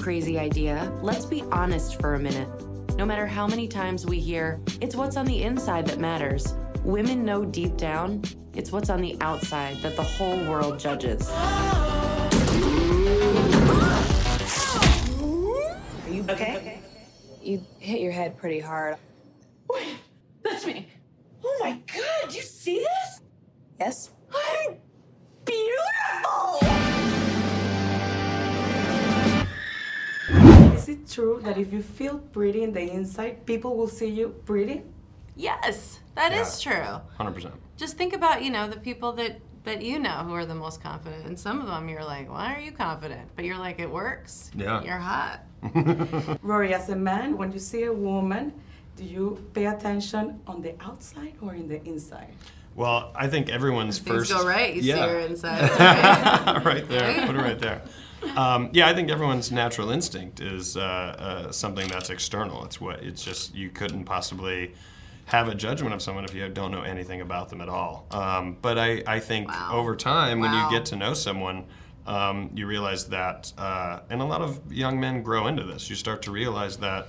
crazy idea, let's be honest for a minute. No matter how many times we hear, it's what's on the inside that matters, women know deep down it's what's on the outside that the whole world judges. Are you okay? You hit your head pretty hard. Wait, that's me. Oh my god, you see this? Yes? It true that if you feel pretty in the inside, people will see you pretty? Yes, that Yeah. is true. 100%. Just think about, you know, the people that that you know who are the most confident. And some of them you're like, why are you confident? But you're like, it works. Yeah. You're hot. Rory, as a man, when you see a woman, do you pay attention on the outside or in the inside? Well, I think everyone's Things first. go right, you see yeah. her inside. It's okay. right there. Put it right there. Um, yeah, I think everyone's natural instinct is uh, uh, something that's external. It's what it's just you couldn't possibly have a judgment of someone if you don't know anything about them at all. Um, but I, I think Wow. over time, when you get to know someone, um, you realize that, uh, and a lot of young men grow into this. You start to realize that.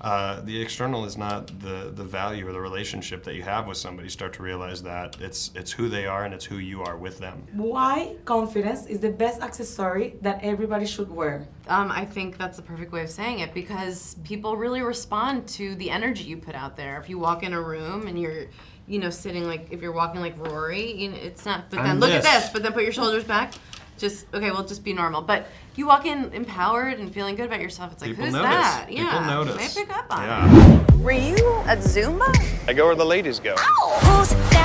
Uh, the external is not the, the value or the relationship that you have with somebody. You start to realize that it's it's who they are and it's who you are with them. Why confidence is the best accessory that everybody should wear? Um, I think that's the perfect way of saying it because people really respond to the energy you put out there. If you walk in a room and you're, you know, sitting like if you're walking like Rory, you know, it's not. But then I'm look at this. this. But then put your shoulders back. Just okay. Well, just be normal. But you walk in empowered and feeling good about yourself. It's like People who's notice. that? People yeah. notice. They pick up on. it. Yeah. Were you at Zumba? I go where the ladies go. Oh, who's that?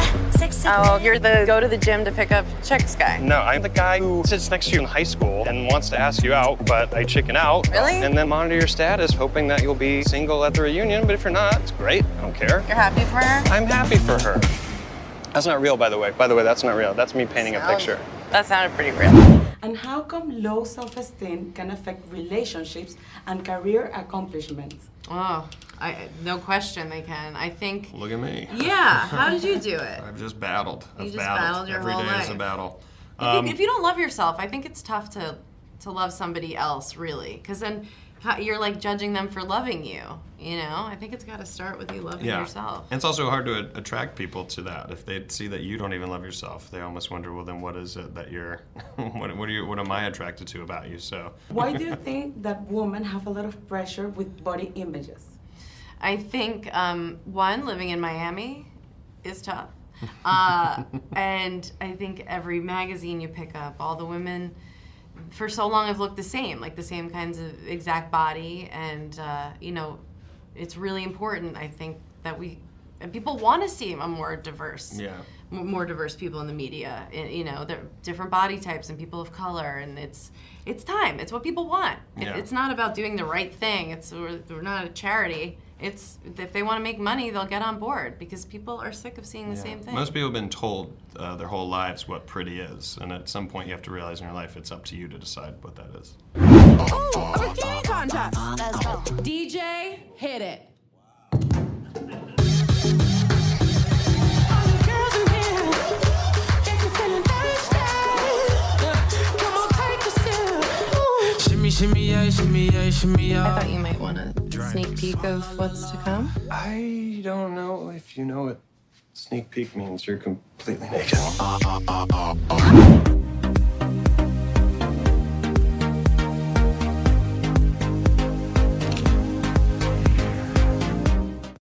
Oh, you're the go to the gym to pick up chicks guy. No, I'm the guy who sits next to you in high school and wants to ask you out, but I chicken out. Really? And then monitor your status, hoping that you'll be single at the reunion. But if you're not, it's great. I don't care. You're happy for her? I'm happy for her. That's not real, by the way. By the way, that's not real. That's me painting a picture. That sounded pretty real. And how come low self-esteem can affect relationships and career accomplishments? Oh, I no question they can. I think. Look at me. Yeah. How did you do it? I've just battled. You I've just battled. battled your Every whole day is a battle. If, Um, you, if you don't love yourself, I think it's tough to to love somebody else, really, because then you're like judging them for loving you. You know, I think it's got to start with you loving yeah. yourself. And it's also hard to a- attract people to that. If they see that you don't even love yourself, they almost wonder, well, then what is it that you're, what, what are you, what am I attracted to about you? So, Why do you think that women have a lot of pressure with body images? I think um, one living in Miami is tough, uh, and I think every magazine you pick up, all the women for so long have looked the same, like the same kinds of exact body, and uh, you know, it's really important. I think that we and people want to see a more diverse, yeah. more diverse people in the media. I- You know, they're different body types and people of color, and it's it's time. It's what people want. It- Yeah. It's not about doing the right thing. It's we're, we're not a charity. It's if they want to make money, they'll get on board because people are sick of seeing the Yeah. same thing. Most people have been told uh, their whole lives what pretty is, and at some point you have to realize in your life it's up to you to decide what that is. Ooh, a bikini contest. Let's go. DJ, hit it. Shimmy, shimmy, yeah, shimmy, yeah, shimmy, I thought you might want a sneak peek of what's to come. I don't know if you know what sneak peek means. You're completely naked. Oh, oh, oh,